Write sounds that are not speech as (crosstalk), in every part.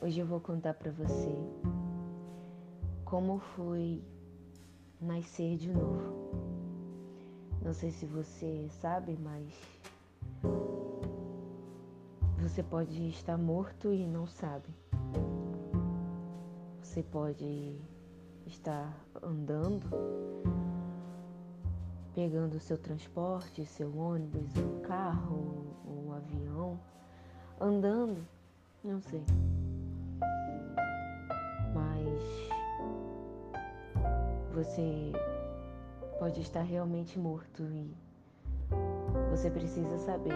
Hoje eu vou contar para você como foi nascer de novo. Não sei se você sabe, mas você pode estar morto e não sabe. Você pode estar andando, pegando o seu transporte, seu ônibus, um carro, um avião, andando, não sei. Você pode estar realmente morto e você precisa saber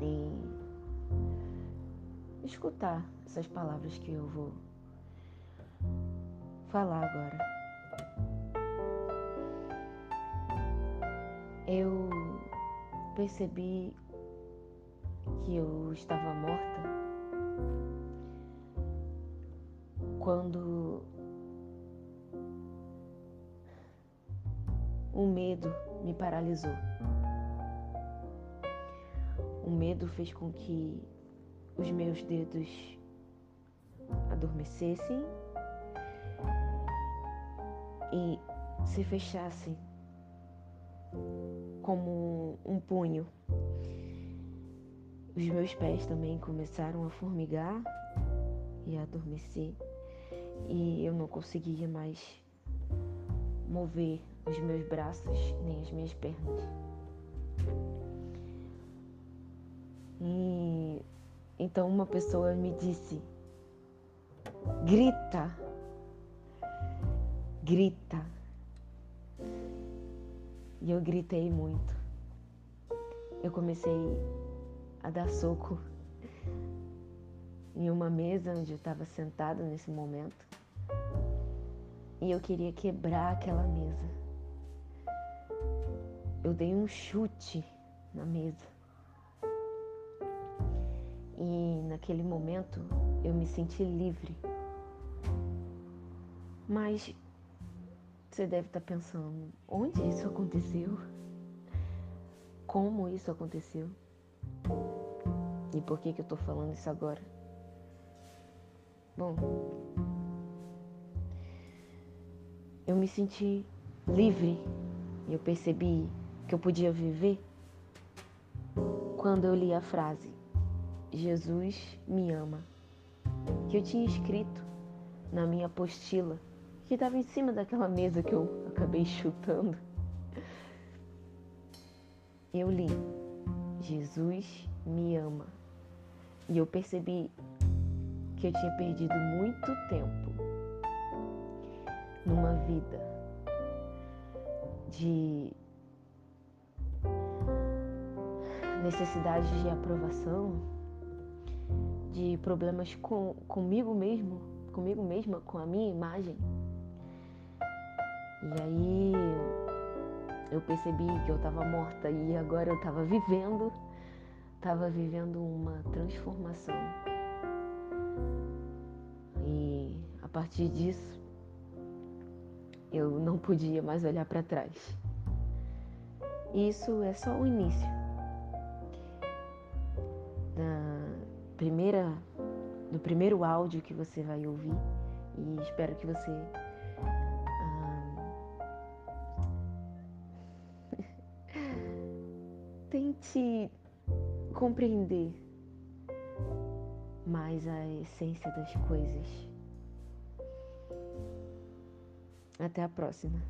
e escutar essas palavras que eu vou falar agora. Eu percebi que eu estava morta quando O medo me paralisou. O medo fez com que os meus dedos adormecessem e se fechassem como um punho. Os meus pés também começaram a formigar e a adormecer e eu não conseguia mais mover os meus braços nem as minhas pernas. E então uma pessoa me disse: grita, grita. E eu gritei muito. Eu comecei a dar soco em uma mesa onde eu estava sentada nesse momento. E eu queria quebrar aquela mesa eu dei um chute na mesa. E naquele momento eu me senti livre. Mas você deve estar pensando: onde isso aconteceu? Como isso aconteceu? E por que, que eu estou falando isso agora? Bom, eu me senti livre. Eu percebi que eu podia viver quando eu li a frase Jesus me ama, que eu tinha escrito na minha apostila, que estava em cima daquela mesa que eu acabei chutando. Eu li Jesus me ama. E eu percebi que eu tinha perdido muito tempo numa vida de necessidades de aprovação, de problemas com, comigo mesmo, comigo mesma, com a minha imagem. E aí eu percebi que eu estava morta e agora eu estava vivendo, estava vivendo uma transformação. E a partir disso, eu não podia mais olhar para trás. Isso é só o início primeira, do primeiro áudio que você vai ouvir e espero que você ah, (laughs) tente compreender mais a essência das coisas. Até a próxima.